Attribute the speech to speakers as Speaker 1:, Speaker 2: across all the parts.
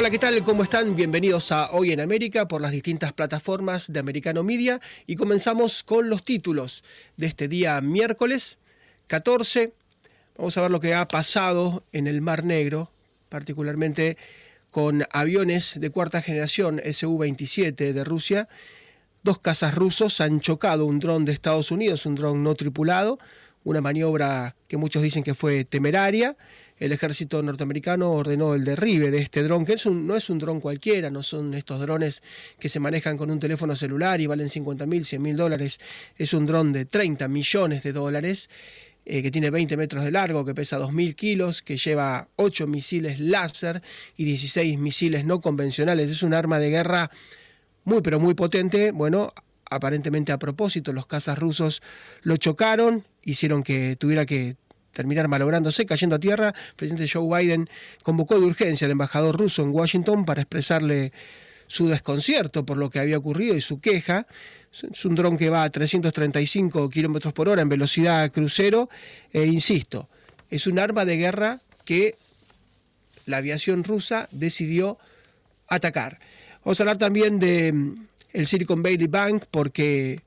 Speaker 1: Hola, ¿qué tal? ¿Cómo están? Bienvenidos a Hoy en América por las distintas plataformas de Americano Media y comenzamos con los títulos de este día miércoles 14. Vamos a ver lo que ha pasado en el Mar Negro, particularmente con aviones de cuarta generación Su-27 de Rusia. Dos cazas rusos han chocado un dron de Estados Unidos, un dron no tripulado, una maniobra que muchos dicen que fue temeraria el ejército norteamericano ordenó el derribe de este dron, que no es un dron cualquiera, no son estos drones que se manejan con un teléfono celular y valen 50 mil, 100 mil dólares, es un dron de 30 millones de dólares. Eh, que tiene 20 metros de largo, que pesa 2.000 kilos, que lleva 8 misiles láser y 16 misiles no convencionales. Es un arma de guerra muy, pero muy potente. Bueno, aparentemente a propósito, los cazas rusos lo chocaron, hicieron que tuviera que terminar malográndose, cayendo a tierra, el presidente Joe Biden convocó de urgencia al embajador ruso en Washington para expresarle su desconcierto por lo que había ocurrido y su queja. Es un dron que va a 335 kilómetros por hora en velocidad crucero, e insisto, es un arma de guerra que la aviación rusa decidió atacar. Vamos a hablar también de mm, el Silicon Valley Bank porque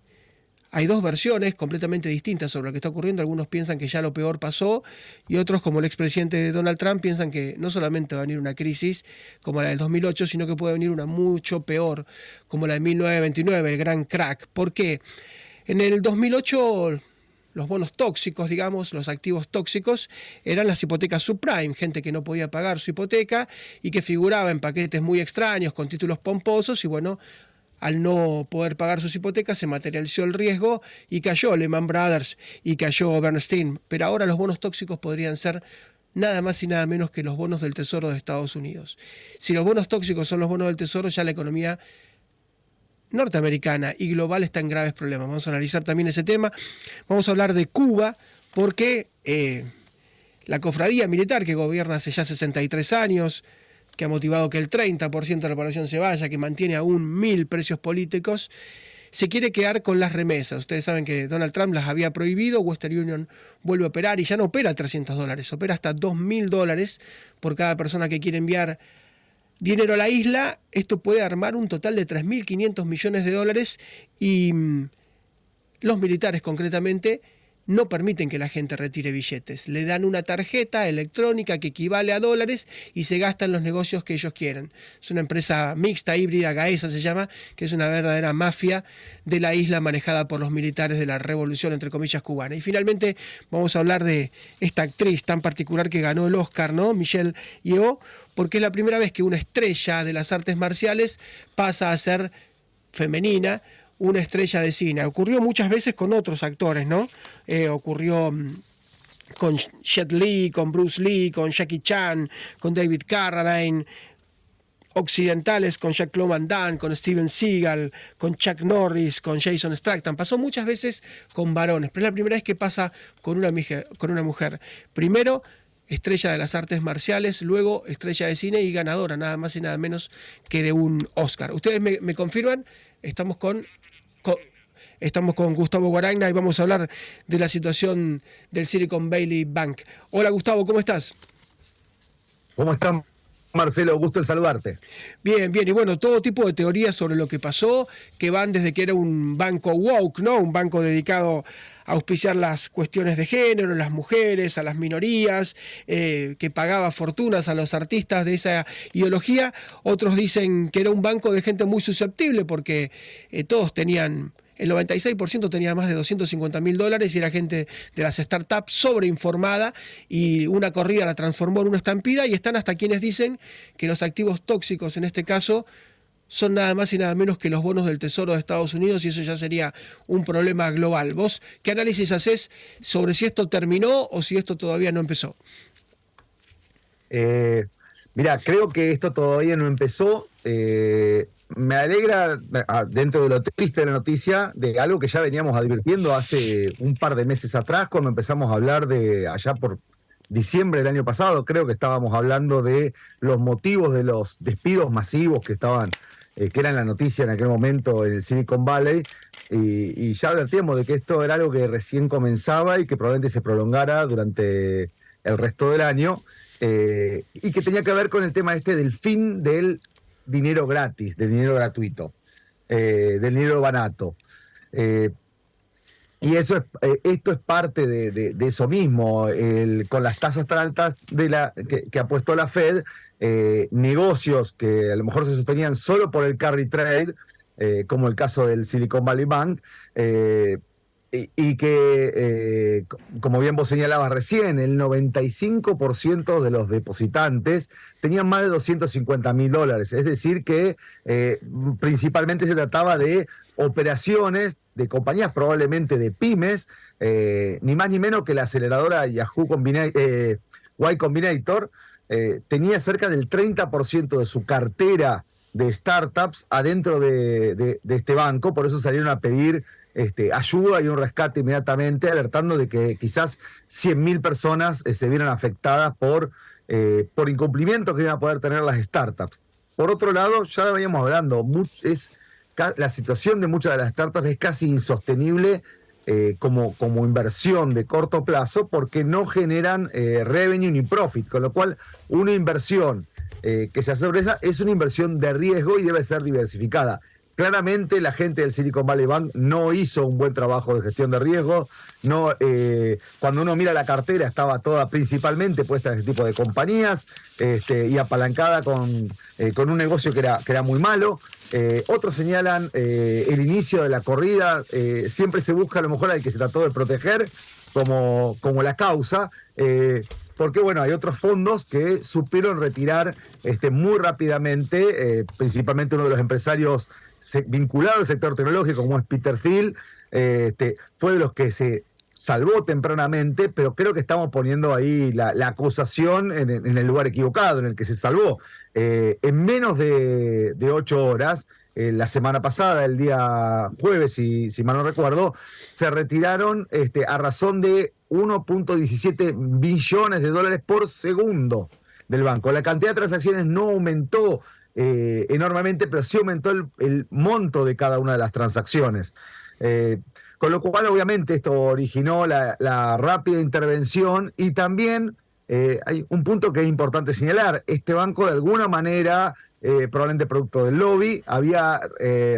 Speaker 1: hay dos versiones completamente distintas sobre lo que está ocurriendo. Algunos piensan que ya lo peor pasó y otros, como el expresidente Donald Trump, piensan que no solamente va a venir una crisis como la del 2008, sino que puede venir una mucho peor, como la de 1929, el gran crack. ¿Por qué? En el 2008 los bonos tóxicos, digamos, los activos tóxicos, eran las hipotecas subprime, gente que no podía pagar su hipoteca y que figuraba en paquetes muy extraños, con títulos pomposos, y bueno, al no poder pagar sus hipotecas, se materializó el riesgo y cayó Lehman Brothers y cayó Bernstein. Pero ahora los bonos tóxicos podrían ser nada más y nada menos que los bonos del Tesoro de Estados Unidos. Si los bonos tóxicos son los bonos del Tesoro, ya la economía norteamericana y global está en graves problemas. Vamos a analizar también ese tema. Vamos a hablar de Cuba, porque eh, la cofradía militar que gobierna hace ya 63 años, que ha motivado que el 30% de la población se vaya, que mantiene aún mil precios políticos, se quiere quedar con las remesas. Ustedes saben que Donald Trump las había prohibido, Western Union vuelve a operar y ya no opera 300 dólares, opera hasta 2.000 dólares por cada persona que quiere enviar dinero a la isla. Esto puede armar un total de 3.500 millones de dólares y mm, los militares concretamente no permiten que la gente retire billetes. Le dan una tarjeta electrónica que equivale a dólares y se gasta en los negocios que ellos quieran. Es una empresa mixta, híbrida, Gaesa se llama, que es una verdadera mafia de la isla manejada por los militares de la revolución, entre comillas, cubana. Y finalmente vamos a hablar de esta actriz tan particular que ganó el Oscar, ¿no? Michelle Yeoh, porque es la primera vez que una estrella de las artes marciales pasa a ser femenina una estrella de cine. Ocurrió muchas veces con otros actores, ¿no? Eh, ocurrió mm, con Jet Li, con Bruce Lee, con Jackie Chan, con David Carradine, occidentales con Jacques-Claude con Steven Seagal, con Chuck Norris, con Jason Statham. Pasó muchas veces con varones, pero es la primera vez que pasa con una, con una mujer. Primero, estrella de las artes marciales, luego estrella de cine y ganadora, nada más y nada menos que de un Oscar. ¿Ustedes me confirman? Estamos con Estamos con Gustavo Guaragna y vamos a hablar de la situación del Silicon Valley Bank. Hola Gustavo, ¿cómo estás?
Speaker 2: ¿Cómo están? Marcelo, gusto en saludarte.
Speaker 1: Bien, bien, y bueno, todo tipo de teorías sobre lo que pasó, que van desde que era un banco woke, ¿no? Un banco dedicado auspiciar las cuestiones de género, las mujeres, a las minorías, eh, que pagaba fortunas a los artistas de esa ideología. Otros dicen que era un banco de gente muy susceptible porque eh, todos tenían el 96% tenía más de 250 mil dólares y era gente de las startups sobreinformada y una corrida la transformó en una estampida y están hasta quienes dicen que los activos tóxicos en este caso son nada más y nada menos que los bonos del Tesoro de Estados Unidos y eso ya sería un problema global. ¿Vos qué análisis haces sobre si esto terminó o si esto todavía no empezó?
Speaker 2: Eh, mira, creo que esto todavía no empezó. Eh, me alegra, dentro de lo triste de la noticia, de algo que ya veníamos advirtiendo hace un par de meses atrás, cuando empezamos a hablar de allá por diciembre del año pasado, creo que estábamos hablando de los motivos de los despidos masivos que estaban, eh, que eran la noticia en aquel momento en el Silicon Valley, y, ya advertíamos de que esto era algo que recién comenzaba y que probablemente se prolongara durante el resto del año. eh, y que tenía que ver con el tema este del fin del dinero gratis, del dinero gratuito, del dinero barato. Y eso es, esto es parte de, eso mismo, con las tasas tan altas de la, que, ha puesto la Fed, negocios que a lo mejor se sostenían solo por el carry trade, como el caso del Silicon Valley Bank, y, que, eh, como bien vos señalabas recién, el 95% de los depositantes tenían más de 250 mil dólares. Es decir, que eh, principalmente se trataba de operaciones de compañías, probablemente de pymes, eh, ni más ni menos que la aceleradora Yahoo Y Combinator tenía cerca del 30% de su cartera de startups adentro de, de este banco, por eso salieron a pedir este, ayuda y un rescate inmediatamente, alertando de que quizás 100.000 personas eh, se vieran afectadas por, eh, por incumplimientos que iban a poder tener las startups. Por otro lado, ya lo veníamos hablando, es, la situación de muchas de las startups es casi insostenible eh, como, como inversión de corto plazo porque no generan revenue ni profit, con lo cual una inversión que se hace sobre esa es una inversión de riesgo y debe ser diversificada. Claramente la gente del Silicon Valley Bank no hizo un buen trabajo de gestión de riesgo. Eh, cuando uno mira la cartera estaba toda principalmente puesta en ese tipo de compañías este, y apalancada con, eh, con un negocio que era, que era muy malo. Eh, otros señalan el inicio de la corrida. siempre se busca a lo mejor al que se trató de proteger como, como la causa porque bueno, hay otros fondos que supieron retirar este, muy rápidamente, principalmente uno de los empresarios vinculado al sector tecnológico, como es Peter Thiel, este, fue de los que se salvó tempranamente, pero creo que estamos poniendo ahí la, acusación en, el lugar equivocado, en el que se salvó. Eh, en menos de, ocho horas, eh, la semana pasada, el día jueves, si, si mal no recuerdo, se retiraron este, a razón de 1.17 billones de dólares por segundo del banco. La cantidad de transacciones no aumentó eh, enormemente, pero sí aumentó el, monto de cada una de las transacciones. Eh, con lo cual, obviamente, esto originó la, rápida intervención y también eh, hay un punto que es importante señalar. Este banco, de alguna manera, probablemente producto del lobby, había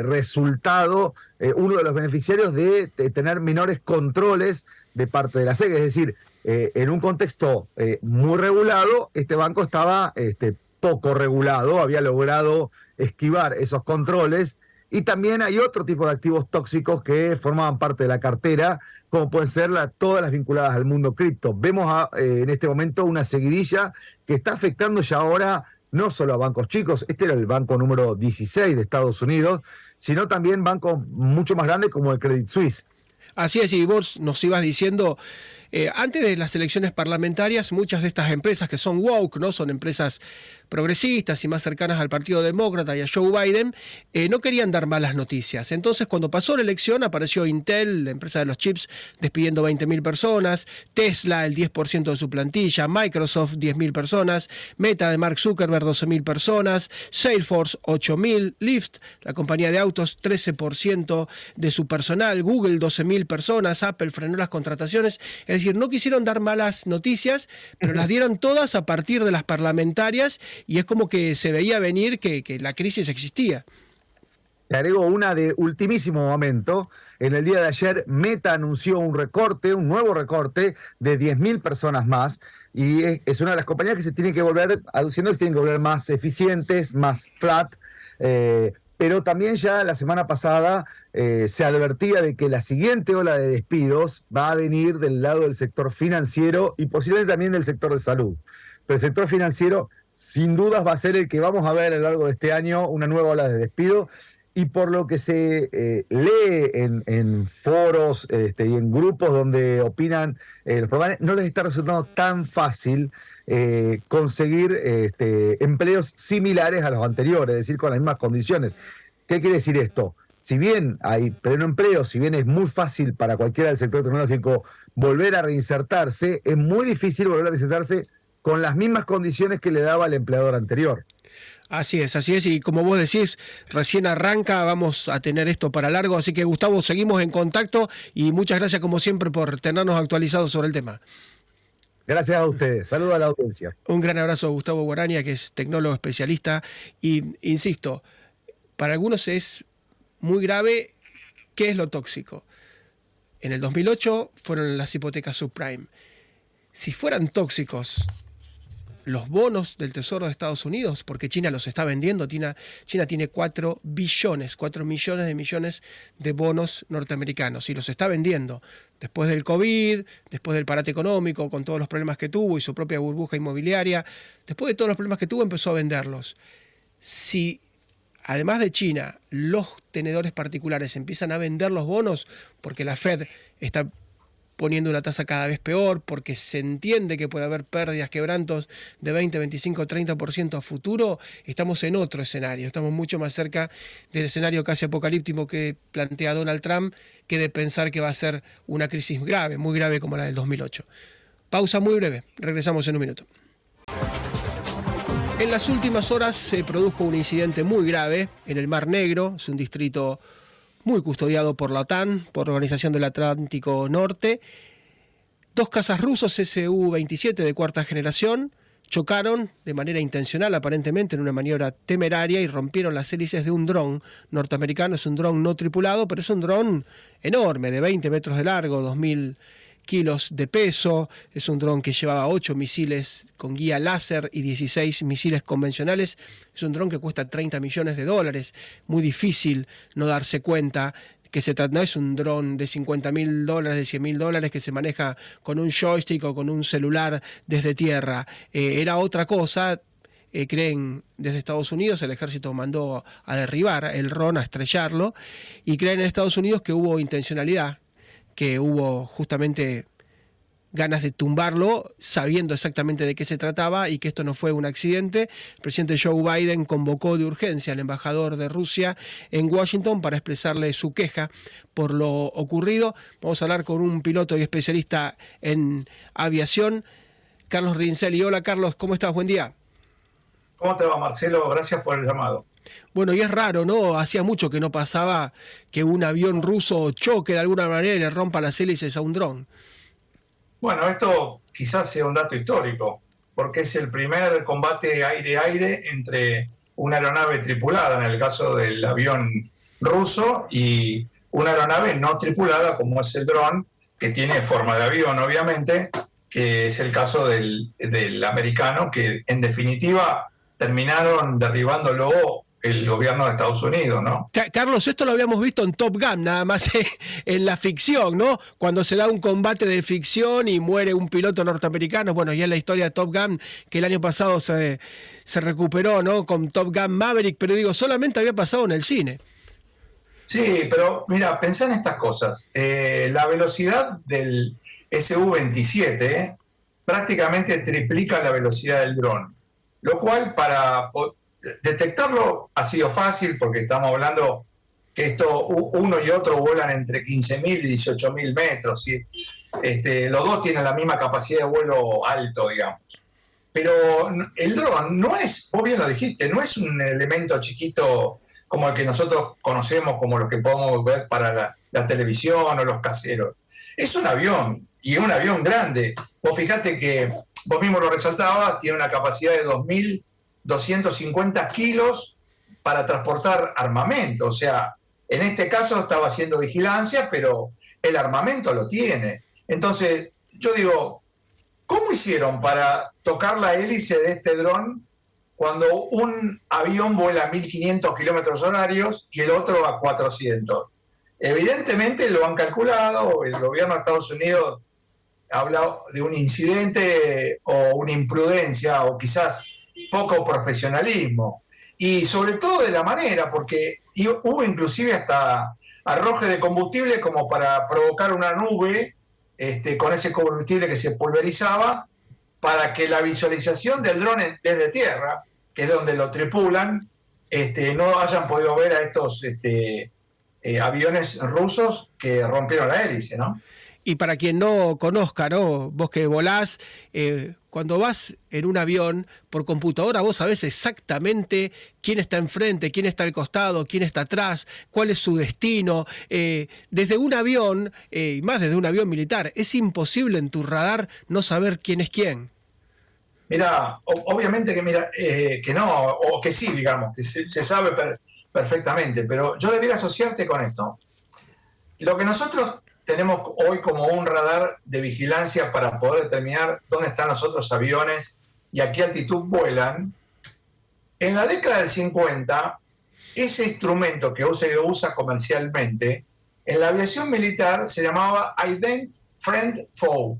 Speaker 2: resultado uno de los beneficiarios de, tener menores controles de parte de la SEC. Es decir, en un contexto muy regulado, este banco estaba este, poco regulado, había logrado esquivar esos controles. Y también hay otro tipo de activos tóxicos que formaban parte de la cartera, como pueden ser todas las vinculadas al mundo cripto. Vemos eh, en este momento una seguidilla que está afectando ya ahora no solo a bancos chicos, este era el banco número 16 de Estados Unidos, sino también bancos mucho más grandes como el Credit Suisse.
Speaker 1: Así es, y vos nos ibas diciendo eh, antes de las elecciones parlamentarias, muchas de estas empresas que son woke, ¿no? Son empresas progresistas y más cercanas al Partido Demócrata y a Joe Biden, eh, no querían dar malas noticias. Entonces, cuando pasó la elección, apareció Intel, la empresa de los chips, despidiendo 20.000 personas, Tesla, el 10% de su plantilla, Microsoft, 10.000 personas, Meta de Mark Zuckerberg, 12.000 personas, Salesforce, 8.000, Lyft, la compañía de autos, 13% de su personal, Google, 12.000 personas, Apple frenó las contrataciones. Es decir, no quisieron dar malas noticias, pero las dieron todas a partir de las parlamentarias y es como que se veía venir que, la crisis existía.
Speaker 2: Le agrego una de ultimísimo momento. En el día de ayer, Meta anunció un recorte, un nuevo recorte de 10.000 personas más. Y es, una de las compañías que se tienen que volver, aduciendo que se tienen que volver más eficientes, más flat. Eh, pero también ya la semana pasada eh, se advertía de que la siguiente ola de despidos va a venir del lado del sector financiero y posiblemente también del sector de salud. Pero el sector financiero sin dudas va a ser el que vamos a ver a lo largo de este año una nueva ola de despido y por lo que se eh, lee en, foros este, y en grupos donde opinan eh, los programas, no les está resultando tan fácil eh, conseguir este, empleos similares a los anteriores, es decir, con las mismas condiciones. ¿Qué quiere decir esto? Si bien hay pleno empleo, si bien es muy fácil para cualquiera del sector tecnológico volver a reinsertarse, es muy difícil volver a reinsertarse con las mismas condiciones que le daba el empleador anterior.
Speaker 1: Así es, así es. Y como vos decís, recién arranca, vamos a tener esto para largo. Así que Gustavo, seguimos en contacto y muchas gracias como siempre por tenernos actualizados sobre el tema.
Speaker 2: Gracias a ustedes. Saludos a la audiencia.
Speaker 1: Un gran abrazo a Gustavo Guarania, que es tecnólogo especialista. Y insisto, para algunos es muy grave qué es lo tóxico. En el 2008 fueron las hipotecas subprime. Si fueran tóxicos los bonos del Tesoro de Estados Unidos, porque China los está vendiendo. China, China tiene 4 billones, 4 millones de millones de bonos norteamericanos y los está vendiendo. Después del COVID, después del parate económico, con todos los problemas que tuvo y su propia burbuja inmobiliaria, después de todos los problemas que tuvo, empezó a venderlos. Si además de China, los tenedores particulares empiezan a vender los bonos porque la Fed está poniendo una tasa cada vez peor, porque se entiende que puede haber pérdidas, quebrantos de 20, 25, 30% a futuro, estamos en otro escenario, estamos mucho más cerca del escenario casi apocalíptico que plantea Donald Trump, que de pensar que va a ser una crisis grave, muy grave como la del 2008. Pausa muy breve, regresamos en un minuto. En las últimas horas se produjo un incidente muy grave en el Mar Negro, es un distrito muy custodiado por la OTAN, por la Organización del Atlántico Norte. Dos cazas rusos Su-27 de cuarta generación chocaron de manera intencional, aparentemente en una maniobra temeraria, y rompieron las hélices de un dron norteamericano. Es un dron no tripulado, pero es un dron enorme, de 20 metros de largo, 2000 kilos de peso, es un dron que llevaba 8 misiles con guía láser y 16 misiles convencionales, es un dron que cuesta 30 millones de dólares, muy difícil no darse cuenta que se no es un dron de 50 mil dólares, de 100 mil dólares que se maneja con un joystick o con un celular desde tierra, eh, era otra cosa, eh, creen desde Estados Unidos, el ejército mandó a derribar el RON, a estrellarlo, y creen en Estados Unidos que hubo intencionalidad, que hubo justamente ganas de tumbarlo, sabiendo exactamente de qué se trataba y que esto no fue un accidente. El presidente Joe Biden convocó de urgencia al embajador de Rusia en Washington para expresarle su queja por lo ocurrido. Vamos a hablar con un piloto y especialista en aviación, Carlos Rincelli. Hola Carlos, ¿cómo estás? Buen día.
Speaker 3: ¿Cómo te va, Marcelo? Gracias por el llamado.
Speaker 1: Bueno, y es raro, ¿no? Hacía mucho que no pasaba que un avión ruso choque de alguna manera y le rompa las hélices a un dron.
Speaker 3: Bueno, esto quizás sea un dato histórico, porque es el primer combate aire-aire entre una aeronave tripulada, en el caso del avión ruso, y una aeronave no tripulada, como es el dron, que tiene forma de avión, obviamente, que es el caso del, del americano, que en definitiva terminaron derribándolo el gobierno de Estados Unidos, ¿no?
Speaker 1: Carlos, esto lo habíamos visto en Top Gun, nada más en la ficción, ¿no? Cuando se da un combate de ficción y muere un piloto norteamericano, bueno, ya es la historia de Top Gun, que el año pasado se, se recuperó, ¿no? Con Top Gun Maverick, pero digo, solamente había pasado en el cine.
Speaker 3: Sí, pero mira, pensá en estas cosas. Eh, la velocidad del SU-27 eh, prácticamente triplica la velocidad del dron, lo cual para detectarlo ha sido fácil porque estamos hablando que esto uno y otro vuelan entre 15.000 y 18.000 metros. y Este, los dos tienen la misma capacidad de vuelo alto, digamos. Pero el dron no es, vos bien lo dijiste, no es un elemento chiquito como el que nosotros conocemos, como los que podemos ver para la, televisión o los caseros. Es un avión, y un avión grande. Vos fijate que, vos mismo lo resaltabas, tiene una capacidad de 2.000 250 kilos para transportar armamento. O sea, en este caso estaba haciendo vigilancia, pero el armamento lo tiene. Entonces, yo digo, ¿cómo hicieron para tocar la hélice de este dron cuando un avión vuela a 1500 kilómetros horarios y el otro a 400? Evidentemente lo han calculado, el gobierno de Estados Unidos habla de un incidente o una imprudencia o quizás poco profesionalismo y sobre todo de la manera, porque hubo inclusive hasta arroje de combustible como para provocar una nube este, con ese combustible que se pulverizaba, para que la visualización del dron desde tierra, que es donde lo tripulan, este, no hayan podido ver a estos este, eh, aviones rusos que rompieron la hélice, ¿no?
Speaker 1: Y para quien no conozca, ¿no? Vos que volás, eh, cuando vas en un avión por computadora, vos sabés exactamente quién está enfrente, quién está al costado, quién está atrás, cuál es su destino. Eh, desde un avión, eh, y más desde un avión militar, es imposible en tu radar no saber quién es quién.
Speaker 3: Mira, obviamente que mira, que no, o que sí, digamos, que se, sabe perfectamente, pero yo debería asociarte con esto. Lo que nosotros tenemos hoy como un radar de vigilancia para poder determinar dónde están los otros aviones y a qué altitud vuelan. En la década del 50, ese instrumento que se usa comercialmente, en la aviación militar se llamaba Ident Friend Foe,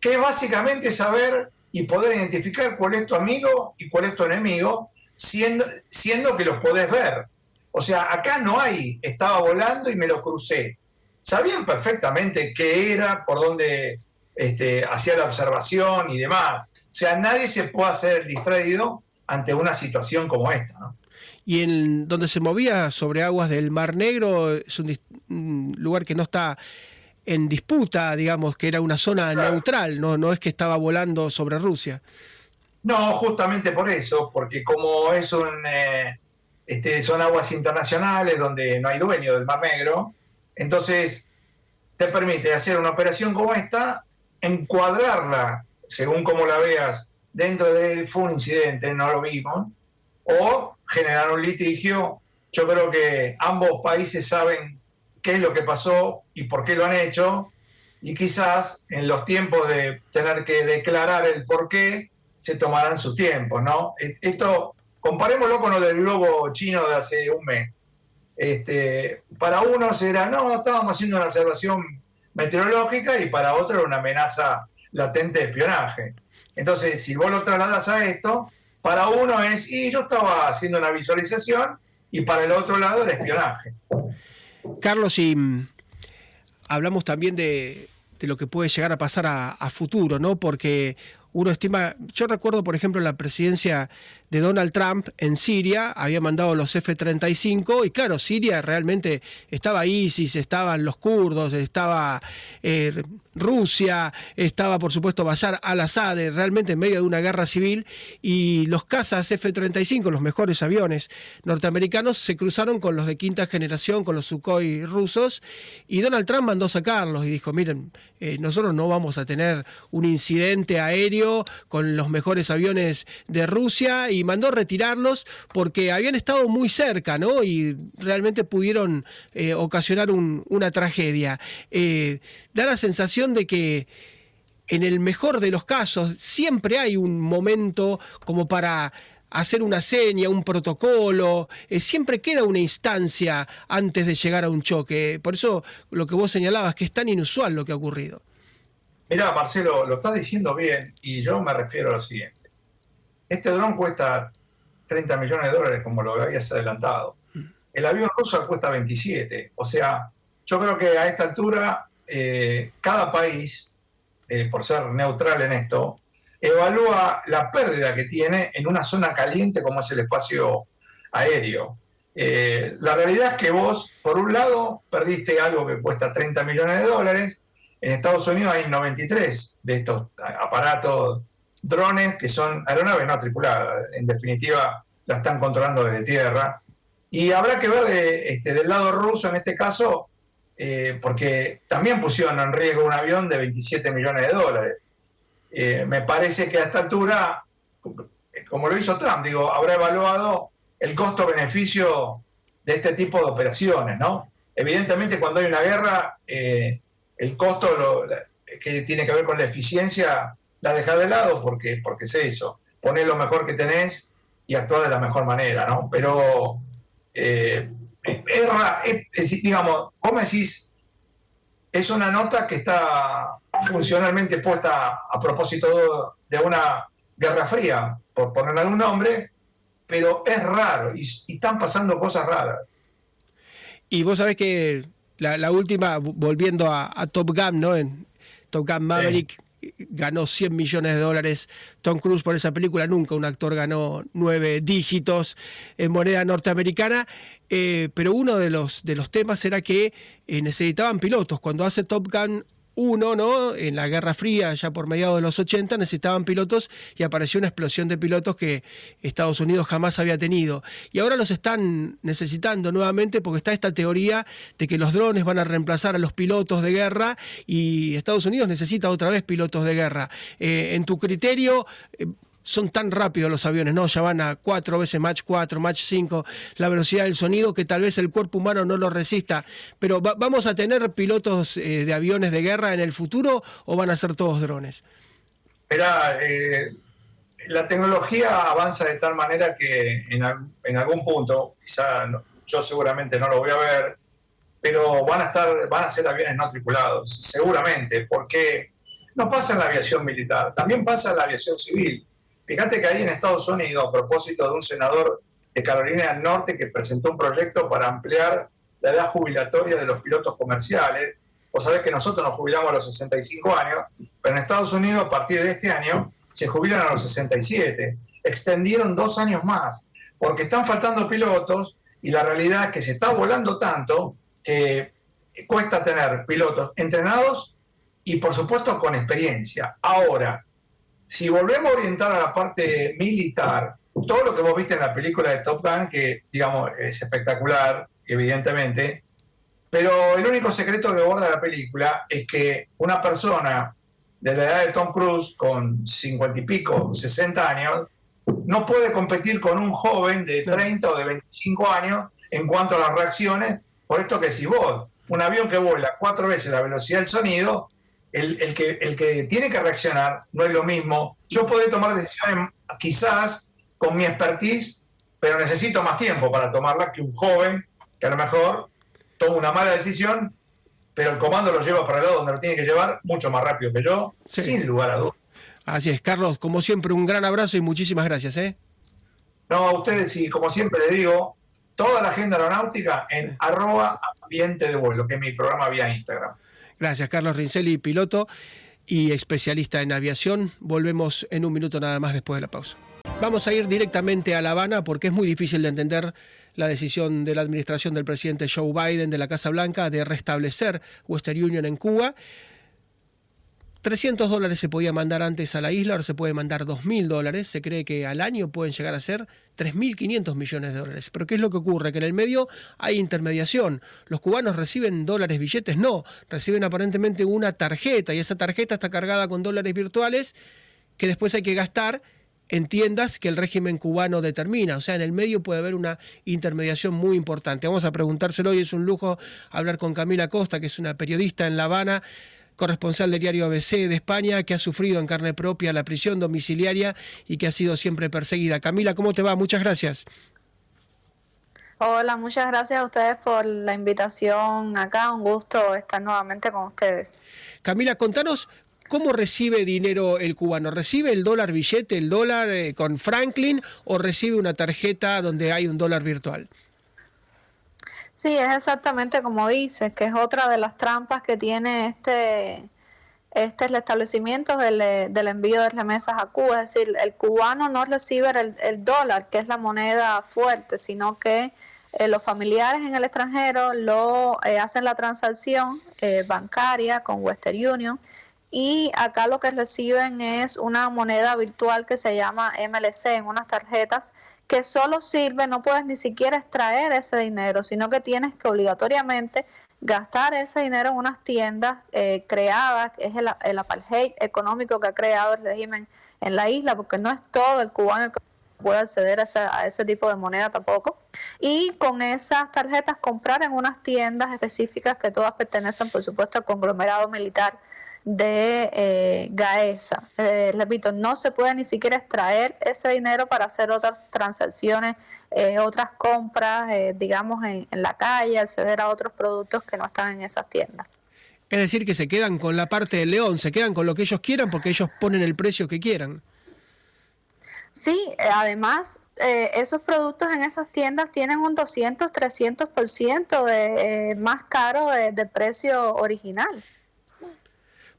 Speaker 3: que es básicamente saber y poder identificar cuál es tu amigo y cuál es tu enemigo, siendo, siendo que los podés ver. O sea, acá no hay, estaba volando y me lo crucé sabían perfectamente qué era, por dónde este, hacía la observación y demás. O sea, nadie se puede hacer distraído ante una situación como esta. ¿no?
Speaker 1: Y en donde se movía sobre aguas del Mar Negro es un, lugar que no está en disputa, digamos, que era una zona neutral, no, no es que estaba volando sobre Rusia.
Speaker 3: No, justamente por eso, porque como es un, eh, este, son aguas internacionales donde no hay dueño del Mar Negro, entonces, te permite hacer una operación como esta, encuadrarla, según como la veas, dentro de un incidente, no lo vimos, o generar un litigio. Yo creo que ambos países saben qué es lo que pasó y por qué lo han hecho, y quizás en los tiempos de tener que declarar el por qué, se tomarán su tiempo, ¿no? Esto, comparémoslo con lo del globo chino de hace un mes. Este, para unos era, no, estábamos haciendo una observación meteorológica y para otros era una amenaza latente de espionaje. Entonces, si vos lo trasladas a esto, para uno es, y yo estaba haciendo una visualización y para el otro lado era espionaje.
Speaker 1: Carlos, y mm, hablamos también de, lo que puede llegar a pasar a, a futuro, ¿no? Porque uno estima, yo recuerdo por ejemplo la presidencia de Donald Trump en Siria, había mandado los F-35 y claro, Siria realmente estaba ISIS, estaban los kurdos, estaba eh, Rusia, estaba por supuesto Bashar al-Assad, realmente en medio de una guerra civil y los cazas F-35, los mejores aviones norteamericanos, se cruzaron con los de quinta generación, con los Sukhoi rusos y Donald Trump mandó sacarlos y dijo, miren, eh, nosotros no vamos a tener un incidente aéreo con los mejores aviones de Rusia y mandó retirarlos porque habían estado muy cerca, ¿no? Y realmente pudieron eh, ocasionar una tragedia. Eh, da la sensación de que en el mejor de los casos siempre hay un momento como para hacer una seña, un protocolo, eh, siempre queda una instancia antes de llegar a un choque. Por eso lo que vos señalabas, que es tan inusual lo que ha ocurrido.
Speaker 3: Mira, Marcelo, lo estás diciendo bien y yo me refiero a lo siguiente. Este dron cuesta 30 millones de dólares, como lo habías adelantado. El avión ruso cuesta 27. O sea, yo creo que a esta altura, eh, cada país, eh, por ser neutral en esto, evalúa la pérdida que tiene en una zona caliente como es el espacio aéreo. Eh, la realidad es que vos, por un lado, perdiste algo que cuesta 30 millones de dólares. En Estados Unidos hay 93 de estos aparatos drones que son aeronaves no tripuladas, en definitiva la están controlando desde tierra. Y habrá que ver este, del lado ruso en este caso, eh, porque también pusieron en riesgo un avión de 27 millones de dólares. Eh, me parece que a esta altura, como lo hizo Trump, digo, habrá evaluado el costo-beneficio de este tipo de operaciones, ¿no? Evidentemente cuando hay una guerra, eh, el costo que tiene que ver con la eficiencia la dejas de lado porque, porque es eso. Poner lo mejor que tenés y actuar de la mejor manera, ¿no? Pero, eh, es, digamos, vos me decís, es una nota que está funcionalmente puesta a propósito de una guerra fría, por poner algún nombre, pero es raro y, están pasando cosas raras.
Speaker 1: Y vos sabés que la, última, volviendo a, Top Gun, ¿no? En Top Gun Maverick ganó 100 millones de dólares Tom Cruise por esa película, nunca un actor ganó nueve dígitos en moneda norteamericana, eh, pero uno de los, de los temas era que eh, necesitaban pilotos. Cuando hace Top Gun uno, ¿no? En la Guerra Fría, ya por mediados de los 80, necesitaban pilotos y apareció una explosión de pilotos que Estados Unidos jamás había tenido. Y ahora los están necesitando nuevamente porque está esta teoría de que los drones van a reemplazar a los pilotos de guerra y Estados Unidos necesita otra vez pilotos de guerra. Eh, en tu criterio, eh, son tan rápidos los aviones, ¿no? Ya van a cuatro veces Mach 4, Mach 5, la velocidad del sonido que tal vez el cuerpo humano no lo resista. Pero ¿vamos a tener pilotos eh, de aviones de guerra en el futuro o van a ser todos drones?
Speaker 3: Mira, eh, la tecnología avanza de tal manera que en, algún punto, quizá yo seguramente no lo voy a ver, pero van a estar, van a ser aviones no tripulados, seguramente, porque no pasa en la aviación militar, también pasa en la aviación civil Fíjate que ahí en Estados Unidos, a propósito de un senador de Carolina del Norte que presentó un proyecto para ampliar la edad jubilatoria de los pilotos comerciales, vos sabés que nosotros nos jubilamos a los 65 años, pero en Estados Unidos a partir de este año se jubilan a los 67. Extendieron dos años más, porque están faltando pilotos y la realidad es que se está volando tanto que cuesta tener pilotos entrenados y por supuesto con experiencia. Ahora, si volvemos a orientar a la parte militar, todo lo que vos viste en la película de Top Gun, que digamos es espectacular, evidentemente, pero el único secreto que guarda la película es que una persona de la edad de Tom Cruise, con 50 y pico, 60 años, no puede competir con un joven de 30 o de 25 años en cuanto a las reacciones, por esto que si vos, un avión que vuela cuatro veces la velocidad del sonido, el, que, el que tiene que reaccionar no es lo mismo. Yo puedo tomar decisiones quizás con mi expertise, pero necesito más tiempo para tomarla que un joven que a lo mejor toma una mala decisión, pero el comando lo lleva para el lado donde lo tiene que llevar mucho más rápido que yo, sin lugar a dudas.
Speaker 1: Así es, Carlos, como siempre, un gran abrazo y muchísimas gracias. ¿eh?
Speaker 3: No, a ustedes y como siempre les digo, toda la agenda aeronáutica en arroba ambiente de vuelo, que es mi programa vía Instagram.
Speaker 1: Gracias, Carlos Rincelli, piloto y especialista en aviación. Volvemos en un minuto nada más después de la pausa. Vamos a ir directamente a La Habana porque es muy difícil de entender la decisión de la administración del presidente Joe Biden de la Casa Blanca de restablecer Western Union en Cuba. 300 dólares se podía mandar antes a la isla, ahora se puede mandar 2.000 dólares. Se cree que al año pueden llegar a ser 3.500 millones de dólares. Pero ¿qué es lo que ocurre? Que en el medio hay intermediación. Los cubanos reciben dólares, billetes, no. Reciben aparentemente una tarjeta y esa tarjeta está cargada con dólares virtuales que después hay que gastar en tiendas que el régimen cubano determina. O sea, en el medio puede haber una intermediación muy importante. Vamos a preguntárselo hoy. Es un lujo hablar con Camila Costa, que es una periodista en La Habana corresponsal del diario ABC de España, que ha sufrido en carne propia la prisión domiciliaria y que ha sido siempre perseguida. Camila, ¿cómo te va? Muchas gracias.
Speaker 4: Hola, muchas gracias a ustedes por la invitación acá. Un gusto estar nuevamente con ustedes.
Speaker 1: Camila, contanos ¿Cómo recibe dinero el cubano? ¿Recibe el dólar billete, el dólar eh, con Franklin o recibe una tarjeta donde hay un dólar virtual?
Speaker 4: Sí, es exactamente como dices, que es otra de las trampas que tiene este, este el establecimiento del, envío de remesas a Cuba. Es decir, el cubano no recibe el, dólar, que es la moneda fuerte, sino que eh, los familiares en el extranjero lo eh, hacen la transacción eh, bancaria con Western Union y acá lo que reciben es una moneda virtual que se llama MLC en unas tarjetas que solo sirve, no puedes ni siquiera extraer ese dinero, sino que tienes que obligatoriamente gastar ese dinero en unas tiendas eh, creadas, que es el, el apartheid económico que ha creado el régimen en la isla, porque no es todo el cubano el que puede acceder a ese, a ese tipo de moneda tampoco. Y con esas tarjetas comprar en unas tiendas específicas que todas pertenecen, por supuesto, al conglomerado militar de eh, Gaesa. Eh, repito, no se puede ni siquiera extraer ese dinero para hacer otras transacciones, eh, otras compras, eh, digamos, en, la calle, acceder a otros productos que no están en esas tiendas.
Speaker 1: Es decir, que se quedan con la parte del león, se quedan con lo que ellos quieran porque ellos ponen el precio que quieran.
Speaker 4: Sí, además, esos productos en esas tiendas tienen un 200, 300% de, más caro de, de precio original.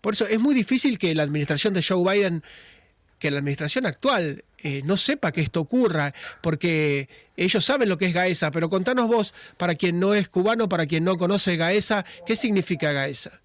Speaker 1: Por eso es muy difícil que la administración de Joe Biden, que la administración actual, eh, no sepa que esto ocurra, porque ellos saben lo que es Gaesa, pero contanos vos, para quien no es cubano, para quien no conoce Gaesa, ¿qué significa Gaesa?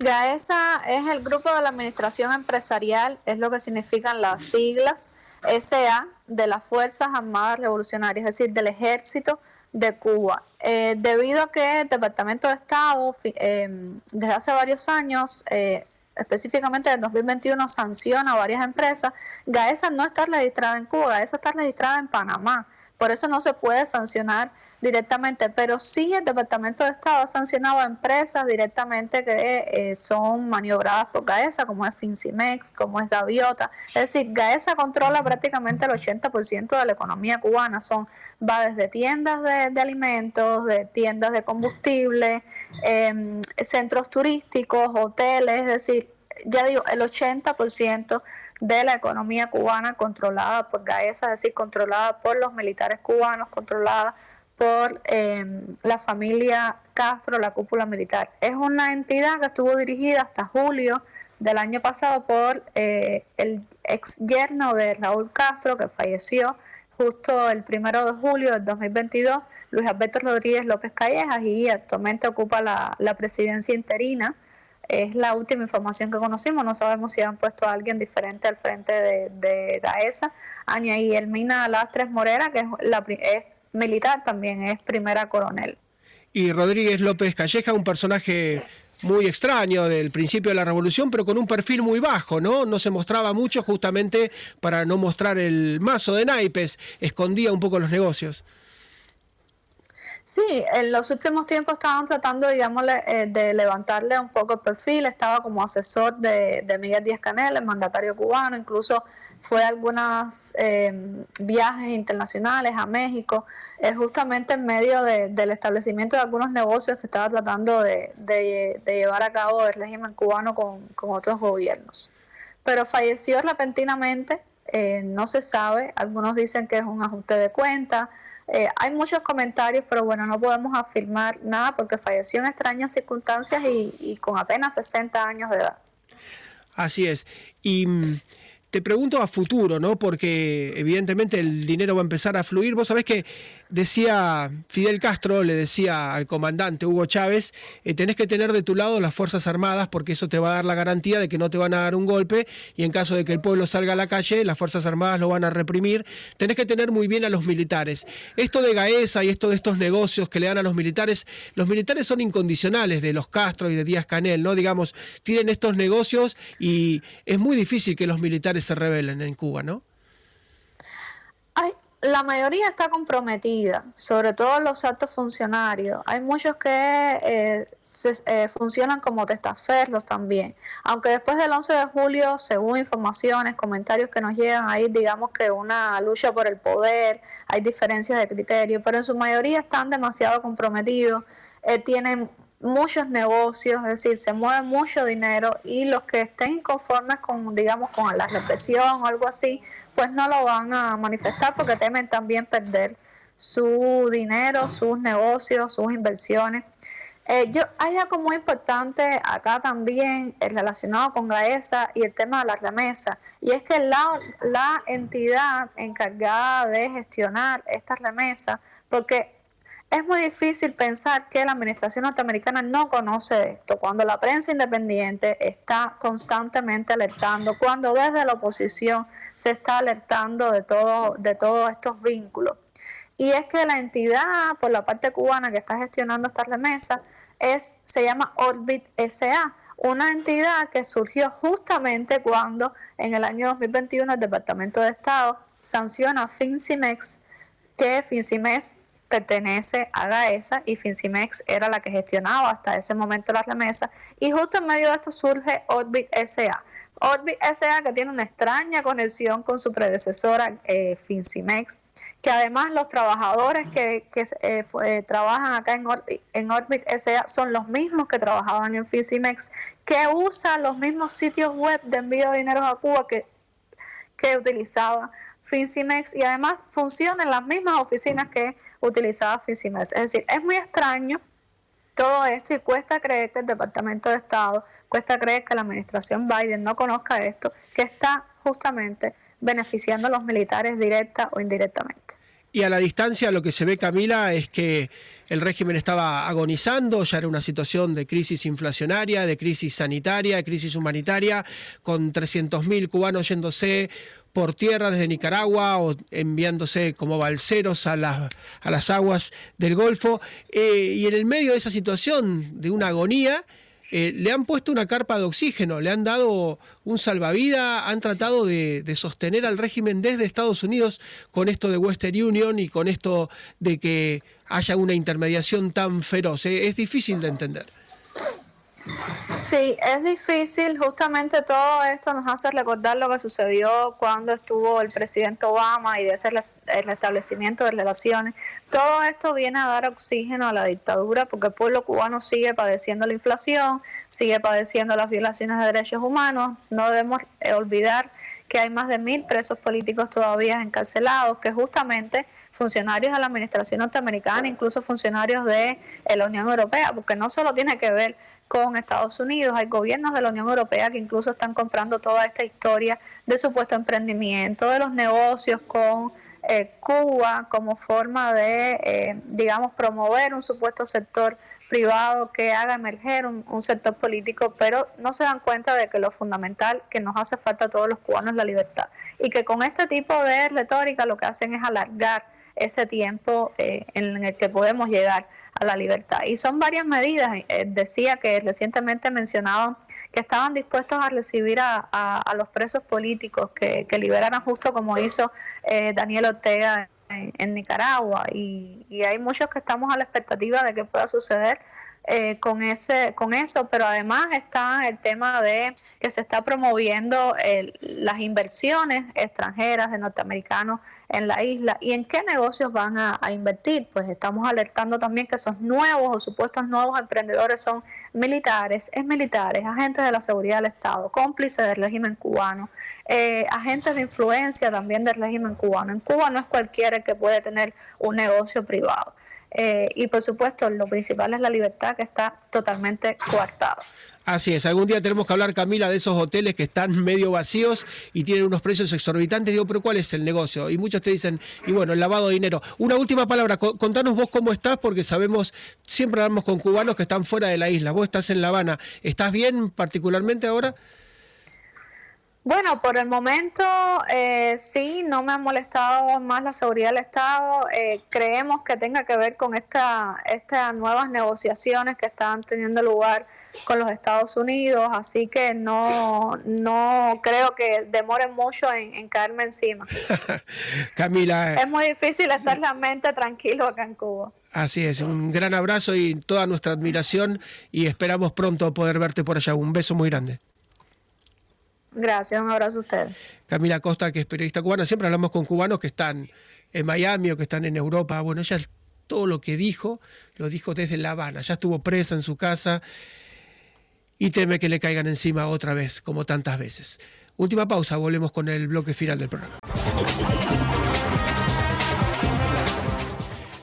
Speaker 4: GAESA es el grupo de la administración empresarial, es lo que significan las siglas SA de las Fuerzas Armadas Revolucionarias, es decir, del ejército de Cuba. Eh, debido a que el Departamento de Estado em, desde hace varios años, eh, específicamente en 2021, sanciona a varias empresas, GAESA no está registrada en Cuba, GAESA está registrada en Panamá. Por eso no se puede sancionar directamente, pero sí el Departamento de Estado ha sancionado a empresas directamente que eh, son maniobradas por GAESA, como es Fincimex, como es Gaviota. Es decir, GAESA controla prácticamente el 80% de la economía cubana. Son, va desde tiendas de, alimentos, de tiendas de combustible, em, centros turísticos, hoteles, es decir, ya digo, el 80% de la economía cubana controlada por GAESA, es decir, controlada por los militares cubanos, controlada por em, la familia Castro, la cúpula militar. Es una entidad que estuvo dirigida hasta julio del año pasado por eh, el ex yerno de Raúl Castro, que falleció justo el primero de julio del 2022, Luis Alberto Rodríguez López Callejas, y actualmente ocupa la, la presidencia interina es la última información que conocimos. No sabemos si han puesto a alguien diferente al frente de, de Gaesa. y Elmina Lastres Morera, que es, la, es militar también, es primera coronel.
Speaker 1: Y Rodríguez López Calleja, un personaje muy extraño del principio de la revolución, pero con un perfil muy bajo, ¿no? No se mostraba mucho justamente para no mostrar el mazo de naipes, escondía un poco los negocios.
Speaker 4: Sí, en los últimos tiempos estaban tratando, digamos, eh, de levantarle un poco el perfil. Estaba como asesor de, Miguel Díaz Canel, el mandatario cubano. Incluso fue a algunos eh, viajes internacionales a México, eh, justamente en medio del establecimiento de algunos negocios que estaba tratando de, llevar a cabo el régimen cubano con, otros gobiernos. Pero falleció repentinamente, no se sabe. Algunos dicen que es un ajuste de cuenta eh, hay muchos comentarios, pero bueno, no podemos afirmar nada porque falleció en extrañas circunstancias y, y con apenas 60 años de edad.
Speaker 1: Así es. Y mm, te pregunto a futuro, ¿no? Porque evidentemente el dinero va a empezar a fluir. Vos sabés que decía Fidel Castro, le decía al comandante Hugo Chávez, eh, tenés que tener de tu lado las Fuerzas Armadas porque eso te va a dar la garantía de que no te van a dar un golpe y en caso de que el pueblo salga a la calle, las Fuerzas Armadas lo van a reprimir. Tenés que tener muy bien a los militares. Esto de Gaesa y esto de estos negocios que le dan a los militares, los militares son incondicionales de los Castro y de Díaz Canel, ¿no? Digamos, tienen estos negocios y es muy difícil que los militares se rebelen en Cuba, ¿no?
Speaker 4: La mayoría está comprometida, sobre todo los altos funcionarios. Hay muchos que eh, eh, funcionan como testaferros también. Aunque después del 11 de julio, según informaciones, comentarios que nos llegan, hay digamos que una lucha por el poder, hay diferencias de criterio, pero en su mayoría están demasiado comprometidos, eh, tienen muchos negocios, es decir, se mueve mucho dinero y los que estén inconformes con, digamos, con la represión o algo así, pues no lo van a manifestar porque temen también perder su dinero, sus negocios, sus inversiones. Eh, yo, hay algo muy importante acá también eh, relacionado con GAESA y el tema de la remesa, y es que la, la entidad encargada de gestionar estas remesas, porque es muy difícil pensar que la administración norteamericana no conoce esto, cuando la prensa independiente está constantemente alertando, cuando desde la oposición se está alertando de, todo, de todos estos vínculos. Y es que la entidad por la parte cubana que está gestionando esta remesa es, se llama Orbit SA, una entidad que surgió justamente cuando en el año 2021 el Departamento de Estado sanciona a Fincimex, que Fincimex pertenece a GAESA y Fincimex era la que gestionaba hasta ese momento la remesa. Y justo en medio de esto surge Orbit SA. Orbit SA que tiene una extraña conexión con su predecesora eh, Fincimex, que además los trabajadores que, eh, eh, trabajan acá en Orbit, en Orbit SA son los mismos que trabajaban en Fincimex, que usan los mismos sitios web de envío de dinero a Cuba que, que utilizaba Fincimex y además funcionan las mismas oficinas que utilizaba Fincimex. Es decir, es muy extraño todo esto y cuesta creer que el Departamento de Estado, cuesta creer que la administración Biden no conozca esto, que está justamente beneficiando a los militares directa o indirectamente.
Speaker 1: Y a la distancia lo que se ve, Camila, es que el régimen estaba agonizando, ya era una situación de crisis inflacionaria, de crisis sanitaria, de crisis humanitaria, con 300.000 cubanos yéndose por tierra desde Nicaragua o enviándose como balseros a, a las aguas del Golfo. Eh, y en el medio de esa situación de una agonía, eh, le han puesto una carpa de oxígeno, le han dado un salvavidas, han tratado de, sostener al régimen desde Estados Unidos con esto de Western Union y con esto de que haya una intermediación tan feroz. Eh, es difícil de entender.
Speaker 4: Sí, es difícil. Justamente todo esto nos hace recordar lo que sucedió cuando estuvo el presidente Obama y de ese el establecimiento de relaciones. Todo esto viene a dar oxígeno a la dictadura porque el pueblo cubano sigue padeciendo la inflación, sigue padeciendo las violaciones de derechos humanos. No debemos eh, olvidar que hay más de mil presos políticos todavía encarcelados, que justamente funcionarios de la administración norteamericana, incluso funcionarios de eh, la Unión Europea, porque no solo tiene que ver con Estados Unidos. Hay gobiernos de la Unión Europea que incluso están comprando toda esta historia de supuesto emprendimiento, de los negocios con eh, Cuba como forma de, eh, digamos, promover un supuesto sector privado que haga emerger un, un, sector político, pero no se dan cuenta de que lo fundamental que nos hace falta a todos los cubanos es la libertad. Y que con este tipo de retórica lo que hacen es alargar ese tiempo eh, en el que podemos llegar a la libertad. Y son varias medidas. Eh, decía que recientemente mencionaban que estaban dispuestos a recibir a, los presos políticos que, liberaran justo como hizo eh, Daniel Ortega en, Nicaragua. Y, y hay muchos que estamos a la expectativa de que pueda suceder eh, con, ese, con eso, pero además está el tema de que se está promoviendo las inversiones extranjeras de norteamericanos en la isla y en qué negocios van a, invertir. Pues estamos alertando también que esos nuevos o supuestos nuevos emprendedores son militares, es militares, agentes de la seguridad del Estado, cómplices del régimen cubano, eh, agentes de influencia también del régimen cubano. En Cuba no es cualquiera que puede tener un negocio privado. Eh, y por supuesto, lo principal es la libertad que está totalmente coartada.
Speaker 1: Así es, algún día tenemos que hablar, Camila, de esos hoteles que están medio vacíos y tienen unos precios exorbitantes. Digo, pero ¿cuál es el negocio? Y muchos te dicen, y bueno, el lavado de dinero. Una última palabra, contanos vos cómo estás, porque sabemos, siempre hablamos con cubanos que están fuera de la isla. Vos estás en La Habana. ¿Estás bien particularmente ahora?
Speaker 4: Bueno, por el momento eh, sí, no me ha molestado más la seguridad del Estado. Eh, creemos que tenga que ver con esta, estas nuevas negociaciones que están teniendo lugar con los Estados Unidos, así que no, no creo que demoren mucho en, caerme encima.
Speaker 1: Camila.
Speaker 4: Es muy difícil estar la mente tranquilo acá en Cuba.
Speaker 1: Así es, un gran abrazo y toda nuestra admiración y esperamos pronto poder verte por allá. Un beso muy grande.
Speaker 4: Gracias, un abrazo a usted.
Speaker 1: Camila Costa, que es periodista cubana, siempre hablamos con cubanos que están en Miami o que están en Europa. Bueno, ella todo lo que dijo, lo dijo desde La Habana. Ya estuvo presa en su casa y teme que le caigan encima otra vez, como tantas veces. Última pausa, volvemos con el bloque final del programa.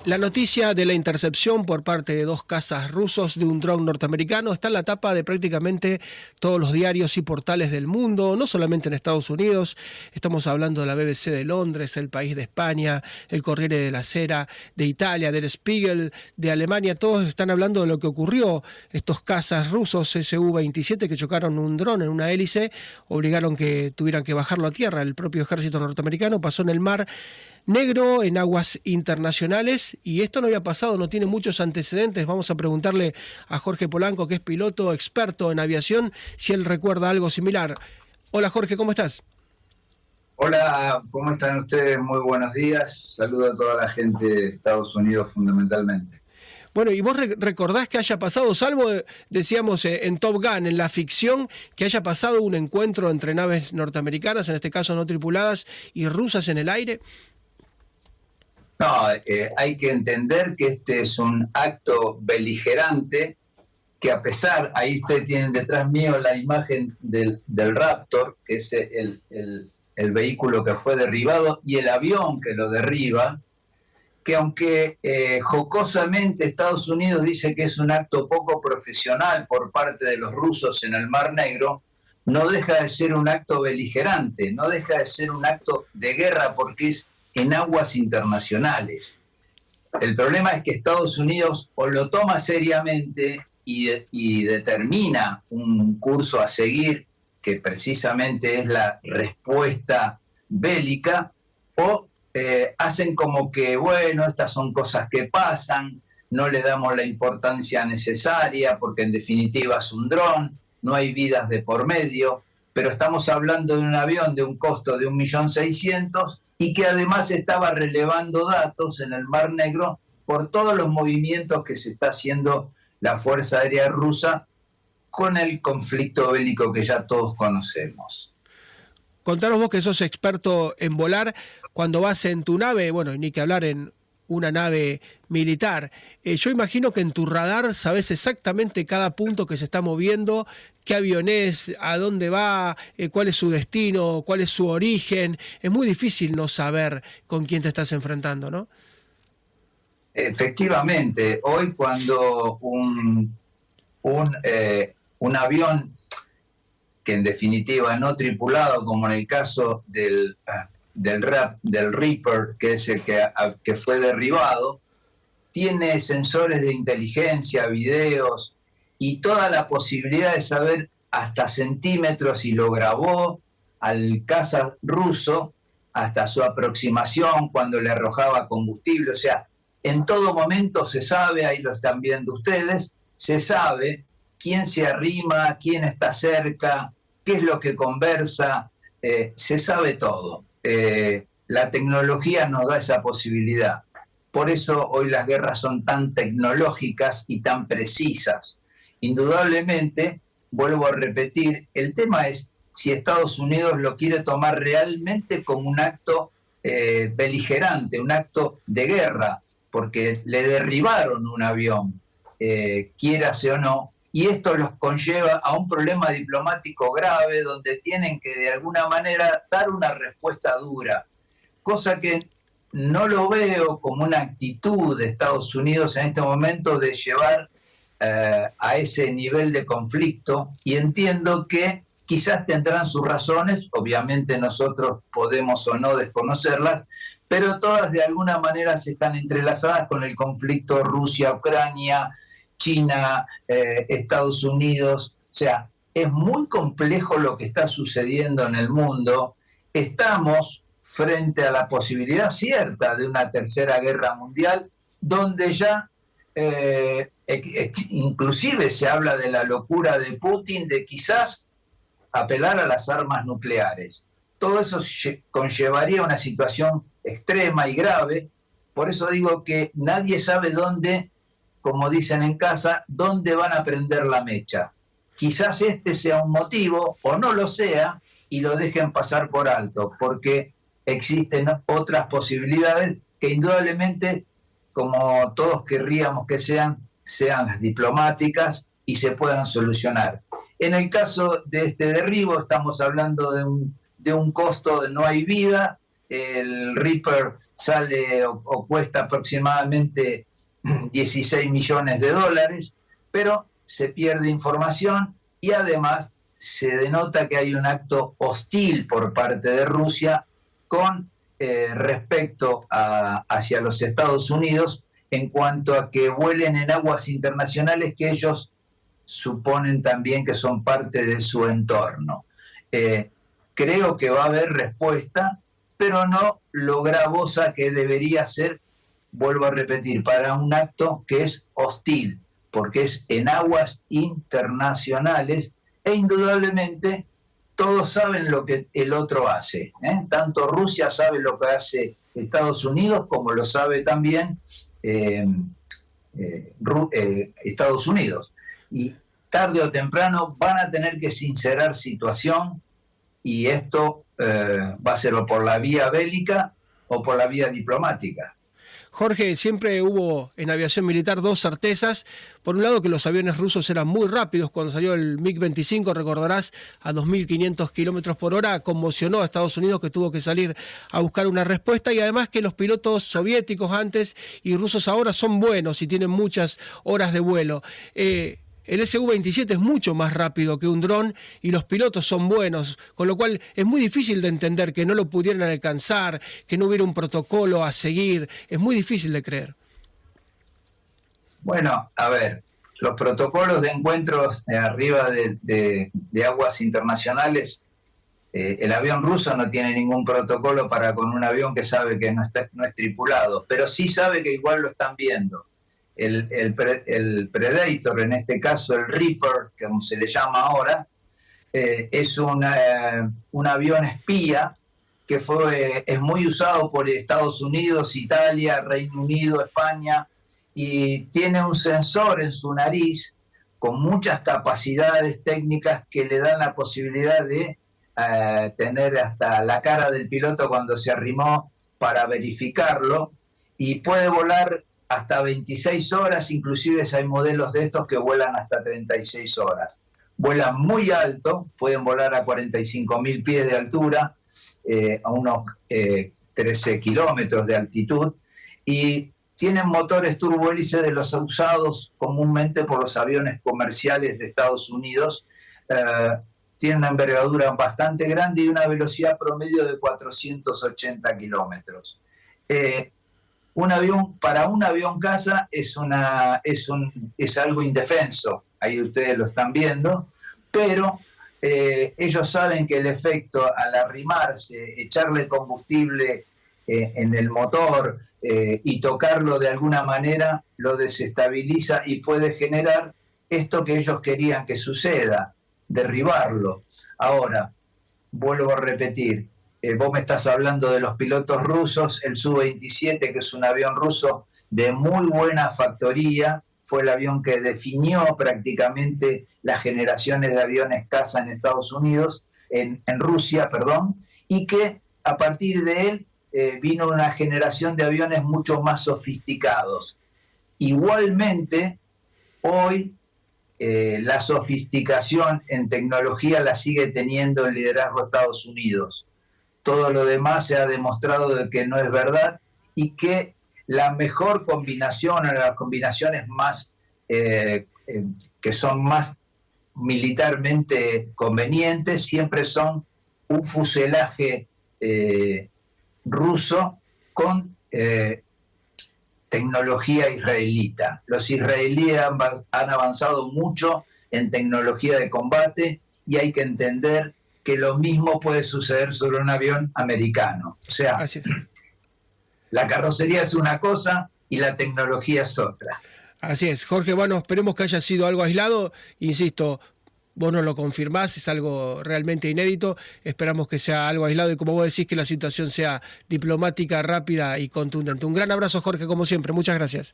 Speaker 1: La noticia de la intercepción por parte de dos cazas rusos de un dron norteamericano está en la tapa de prácticamente todos los diarios y portales del mundo, no solamente en Estados Unidos, estamos hablando de la BBC de Londres, el país de España, el Corriere de la Sera de Italia, del Spiegel de Alemania, todos están hablando de lo que ocurrió, estos cazas rusos Su-27 que chocaron un dron en una hélice, obligaron que tuvieran que bajarlo a tierra, el propio ejército norteamericano pasó en el mar negro en aguas internacionales y esto no había pasado, no tiene muchos antecedentes. Vamos a preguntarle a Jorge Polanco, que es piloto experto en aviación, si él recuerda algo similar. Hola Jorge, ¿cómo estás?
Speaker 5: Hola, ¿cómo están ustedes? Muy buenos días. Saludo a toda la gente de Estados Unidos fundamentalmente.
Speaker 1: Bueno, ¿y vos recordás que haya pasado, salvo, decíamos, eh, en Top Gun, en la ficción, que haya pasado un encuentro entre naves norteamericanas, en este caso no tripuladas, y rusas en el aire?
Speaker 5: No, eh, hay que entender que este es un acto beligerante que a pesar, ahí ustedes tienen detrás mío la imagen del, Raptor, que es el, vehículo que fue derribado, y el avión que lo derriba, que aunque eh, jocosamente Estados Unidos dice que es un acto poco profesional por parte de los rusos en el Mar Negro, no deja de ser un acto beligerante, no deja de ser un acto de guerra porque es en aguas internacionales. El problema es que Estados Unidos o lo toma seriamente y, determina un curso a seguir que precisamente es la respuesta bélica, o eh, hacen como que, bueno, estas son cosas que pasan, no le damos la importancia necesaria porque en definitiva es un dron, no hay vidas de por medio, pero estamos hablando de un avión de un costo de 1.600.000 y que además estaba relevando datos en el Mar Negro por todos los movimientos que se está haciendo la Fuerza Aérea Rusa con el conflicto bélico que ya todos conocemos.
Speaker 1: Contanos vos que sos experto en volar, cuando vas en tu nave, bueno, ni que hablar en una nave militar. Eh, yo imagino que en tu radar sabes exactamente cada punto que se está moviendo, qué avión es, a dónde va, eh, cuál es su destino, cuál es su origen. Es muy difícil no saber con quién te estás enfrentando, ¿no?
Speaker 5: Efectivamente, hoy cuando un, un, eh, un avión que en definitiva no tripulado, como en el caso del del, rap, del Reaper, que es el que, que fue derribado, tiene sensores de inteligencia, videos y toda la posibilidad de saber hasta centímetros y lo grabó al caza ruso hasta su aproximación cuando le arrojaba combustible. O sea, en todo momento se sabe, ahí lo están viendo ustedes, se sabe quién se arrima, quién está cerca, qué es lo que conversa, eh, se sabe todo. Eh, la tecnología nos da esa posibilidad. Por eso hoy las guerras son tan tecnológicas y tan precisas. Indudablemente, vuelvo a repetir, el tema es si Estados Unidos lo quiere tomar realmente como un acto eh, beligerante, un acto de guerra, porque le derribaron un avión, eh, quierase o no, y esto los conlleva a un problema diplomático grave donde tienen que de alguna manera dar una respuesta dura, cosa que no lo veo como una actitud de Estados Unidos en este momento de llevar eh, a ese nivel de conflicto y entiendo que quizás tendrán sus razones, obviamente nosotros podemos o no desconocerlas, pero todas de alguna manera se están entrelazadas con el conflicto Rusia-Ucrania, China, eh, Estados Unidos. O sea, es muy complejo lo que está sucediendo en el mundo. Estamos frente a la posibilidad cierta de una tercera guerra mundial, donde ya eh, inclusive se habla de la locura de Putin de quizás apelar a las armas nucleares. Todo eso conllevaría una situación extrema y grave. Por eso digo que nadie sabe dónde como dicen en casa, dónde van a prender la mecha. Quizás este sea un motivo, o no lo sea, y lo dejen pasar por alto, porque existen otras posibilidades que indudablemente, como todos querríamos que sean, sean las diplomáticas y se puedan solucionar. En el caso de este derribo, estamos hablando de un, de un costo de no hay vida, el Reaper sale o cuesta aproximadamente 16 millones de dólares, pero se pierde información y además se denota que hay un acto hostil por parte de Rusia con eh, respecto a, hacia los Estados Unidos en cuanto a que vuelen en aguas internacionales que ellos suponen también que son parte de su entorno. Eh, creo que va a haber respuesta, pero no lo gravosa que debería ser vuelvo a repetir, para un acto que es hostil, porque es en aguas internacionales e indudablemente todos saben lo que el otro hace. ¿eh? Tanto Rusia sabe lo que hace Estados Unidos como lo sabe también eh, eh, Estados Unidos. Y tarde o temprano van a tener que sincerar situación y esto va a ser o por la vía bélica o por la vía diplomática.
Speaker 1: Jorge, siempre hubo en aviación militar dos certezas. Por un lado, que los aviones rusos eran muy rápidos. Cuando salió el MiG-25, recordarás, a 2.500 kilómetros por hora, conmocionó a Estados Unidos que tuvo que salir a buscar una respuesta. Y además que los pilotos soviéticos antes y rusos ahora son buenos y tienen muchas horas de vuelo. Eh, el Su-27 es mucho más rápido que un dron y los pilotos son buenos, con lo cual es muy difícil de entender que no lo pudieran alcanzar, que no hubiera un protocolo a seguir, es muy difícil de creer.
Speaker 5: Bueno, a ver, los protocolos de encuentros arriba de, aguas internacionales, eh, el avión ruso no tiene ningún protocolo para con un avión que sabe que no, está, no es tripulado, pero sí sabe que igual lo están viendo el, Predator, en este caso el Reaper, como se le llama ahora, eh, es un avión espía que fue, es muy usado por Estados Unidos, Italia, Reino Unido, España, y tiene un sensor en su nariz con muchas capacidades técnicas que le dan la posibilidad de eh, tener hasta la cara del piloto cuando se arrimó para verificarlo y puede volar hasta 26 horas, inclusive hay modelos de estos que vuelan hasta 36 horas. Vuelan muy alto, pueden volar a 45 mil pies de altura, eh, a unos 13 eh, kilómetros de altitud, y tienen motores turbohélice de los usados comúnmente por los aviones comerciales de Estados Unidos. Eh, tienen una envergadura bastante grande y una velocidad promedio de 480 kilómetros un avión, para un avión casa es, una, es, un, es algo indefenso, ahí ustedes lo están viendo, pero eh, ellos saben que el efecto al arrimarse, echarle combustible eh, en el motor eh, y tocarlo de alguna manera, lo desestabiliza y puede generar esto que ellos querían que suceda, derribarlo. Ahora, vuelvo a repetir, eh, vos me estás hablando de los pilotos rusos, el Su-27, que es un avión ruso de muy buena factoría, fue el avión que definió prácticamente las generaciones de aviones caza en Estados Unidos, en, Rusia, perdón, y que a partir de él eh, vino una generación de aviones mucho más sofisticados. Igualmente, hoy eh, la sofisticación en tecnología la sigue teniendo el liderazgo de Estados Unidos todo lo demás se ha demostrado de que no es verdad y que la mejor combinación o las combinaciones más eh, eh, que son más militarmente convenientes siempre son un fuselaje eh, ruso con tecnología israelita. Los israelíes han avanzado mucho en tecnología de combate y hay que entender que lo mismo puede suceder sobre un avión americano. O sea, la carrocería es una cosa y la tecnología es otra.
Speaker 1: Así es, Jorge, bueno, esperemos que haya sido algo aislado. Insisto, vos no lo confirmás, es algo realmente inédito. Esperamos que sea algo aislado y como vos decís, que la situación sea diplomática, rápida y contundente. Un gran abrazo, Jorge, como siempre. Muchas gracias.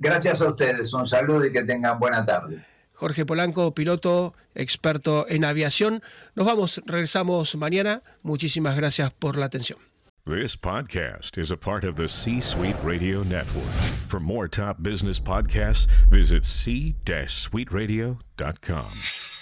Speaker 5: Gracias a ustedes, un saludo y que tengan buena tarde.
Speaker 1: Jorge Polanco, piloto, experto en aviación. Nos vamos, regresamos mañana. Muchísimas gracias por la atención.
Speaker 6: This podcast is a part of the C Suite Radio Network. For more top business podcasts, visit c-suiteradio.com.